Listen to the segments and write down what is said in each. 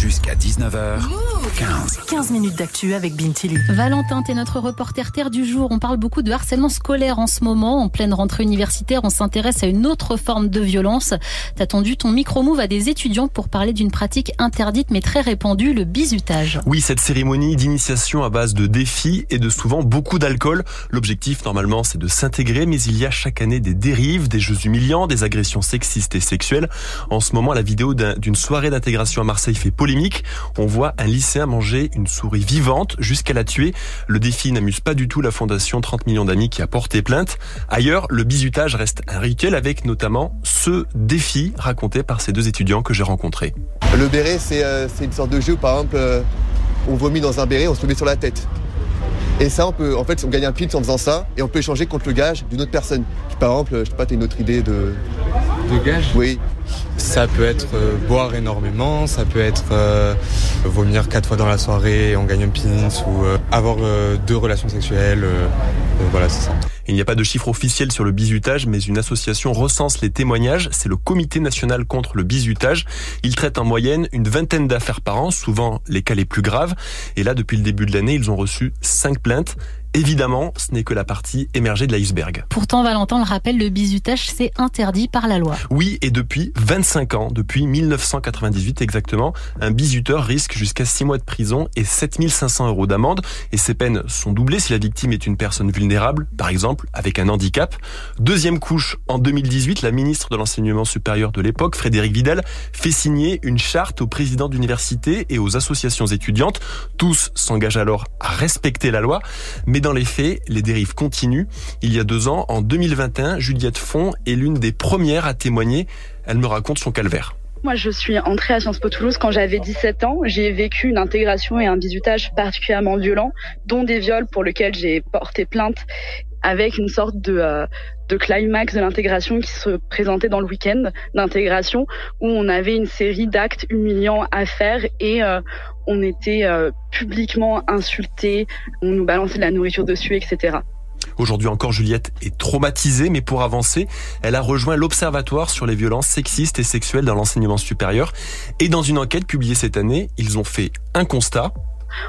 Jusqu'à 19h15. 15 minutes d'actu avec Bintili. Valentin, t'es notre reporter terre du jour. On parle beaucoup de harcèlement scolaire en ce moment. En pleine rentrée universitaire, on s'intéresse à une autre forme de violence. T'as tendu ton micro-move à des étudiants pour parler d'une pratique interdite mais très répandue, le bizutage. Oui, cette cérémonie d'initiation à base de défis et de souvent beaucoup d'alcool. L'objectif, normalement, c'est de s'intégrer, mais il y a chaque année des dérives, des jeux humiliants, des agressions sexistes et sexuelles. En ce moment, la vidéo d'une soirée d'intégration à Marseille fait polémique. On voit un lycéen manger une souris vivante jusqu'à la tuer. Le défi n'amuse pas du tout la fondation 30 millions d'amis qui a porté plainte. Ailleurs, le bizutage reste un rituel avec notamment ce défi raconté par ces deux étudiants que j'ai rencontrés. Le béret, c'est euh, une sorte de jeu où, par exemple, euh, on vomit dans un béret, on se le met sur la tête. Et ça, on peut, en fait, on gagne un pins en faisant ça, et on peut échanger contre le gage d'une autre personne. Par exemple, je sais pas, t'as une autre idée de. De gage? Oui. Ça peut être euh, boire énormément, ça peut être euh, vomir quatre fois dans la soirée et on gagne un pins, ou euh, avoir deux relations sexuelles. voilà, c'est ça. Il n'y a pas de chiffre officiel sur le bizutage, mais une association recense les témoignages. C'est le Comité national contre le bizutage. Il traite en moyenne une vingtaine d'affaires par an, souvent les cas les plus graves. Et là, depuis le début de l'année, ils ont reçu cinq plaintes. Évidemment, ce n'est que la partie émergée de l'iceberg. Pourtant, Valentin le rappelle, le bizutage, c'est interdit par la loi. Oui, et depuis 25 ans, depuis 1998 exactement, un bizuteur risque jusqu'à 6 mois de prison et 7500 euros d'amende. Et ces peines sont doublées si la victime est une personne vulnérable, par exemple avec un handicap. Deuxième couche, en 2018, la ministre de l'Enseignement supérieur de l'époque, Frédéric Vidal, fait signer une charte aux présidents d'université et aux associations étudiantes. Tous s'engagent alors à respecter la loi. Mais dans les faits, les dérives continuent. Il y a deux ans, en 2021, Juliette Font est l'une des premières à témoigner. Elle me raconte son calvaire. Moi, je suis entrée à Sciences Po Toulouse quand j'avais 17 ans. J'ai vécu une intégration et un bizutage particulièrement violents, dont des viols pour lesquels j'ai porté plainte avec une sorte de, euh, de climax de l'intégration qui se présentait dans le week-end d'intégration où on avait une série d'actes humiliants à faire et euh, on était euh, publiquement insultés, on nous balançait de la nourriture dessus, etc. Aujourd'hui encore, Juliette est traumatisée, mais pour avancer, elle a rejoint l'Observatoire sur les violences sexistes et sexuelles dans l'enseignement supérieur. Et dans une enquête publiée cette année, ils ont fait un constat.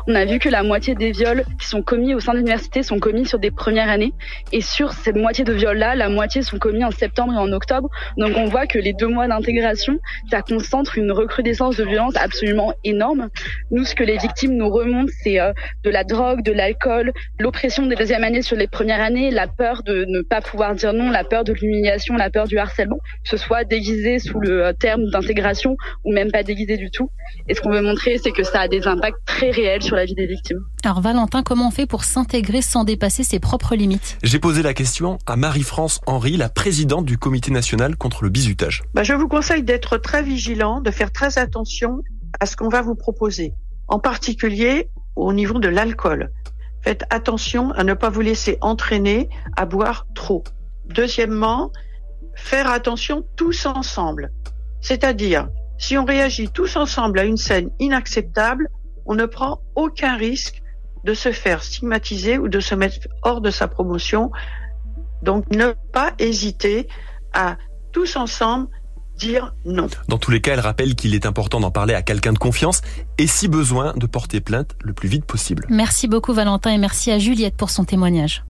On a vu que la moitié des viols qui sont commis au sein de l'université sont commis sur des premières années. Et sur cette moitié de viols-là, la moitié sont commis en septembre et en octobre. Donc on voit que les deux mois d'intégration, ça concentre une recrudescence de violence absolument énorme. Nous, ce que les victimes nous remontent, c'est euh, de la drogue, de l'alcool, l'oppression des deuxièmes années sur les premières années, la peur de ne pas pouvoir dire non, la peur de l'humiliation, la peur du harcèlement, que ce soit déguisé sous le euh, terme d'intégration ou même pas déguisé du tout. Et ce qu'on veut montrer, c'est que ça a des impacts très réels sur la vie des victimes. Alors Valentin, comment on fait pour s'intégrer sans dépasser ses propres limites? J'ai posé la question à Marie-France Henry, la présidente du comité national contre le bizutage. Bah, je vous conseille d'être très vigilant, de faire très attention à ce qu'on va vous proposer, en particulier au niveau de l'alcool. Faites attention à ne pas vous laisser entraîner à boire trop. Deuxièmement, faire attention tous ensemble. C'est-à-dire, si on réagit tous ensemble à une scène inacceptable, on ne prend aucun risque de se faire stigmatiser ou de se mettre hors de sa promotion. Donc ne pas hésiter à tous ensemble dire non. Dans tous les cas, elle rappelle qu'il est important d'en parler à quelqu'un de confiance et si besoin de porter plainte le plus vite possible. Merci beaucoup Valentin et merci à Juliette pour son témoignage.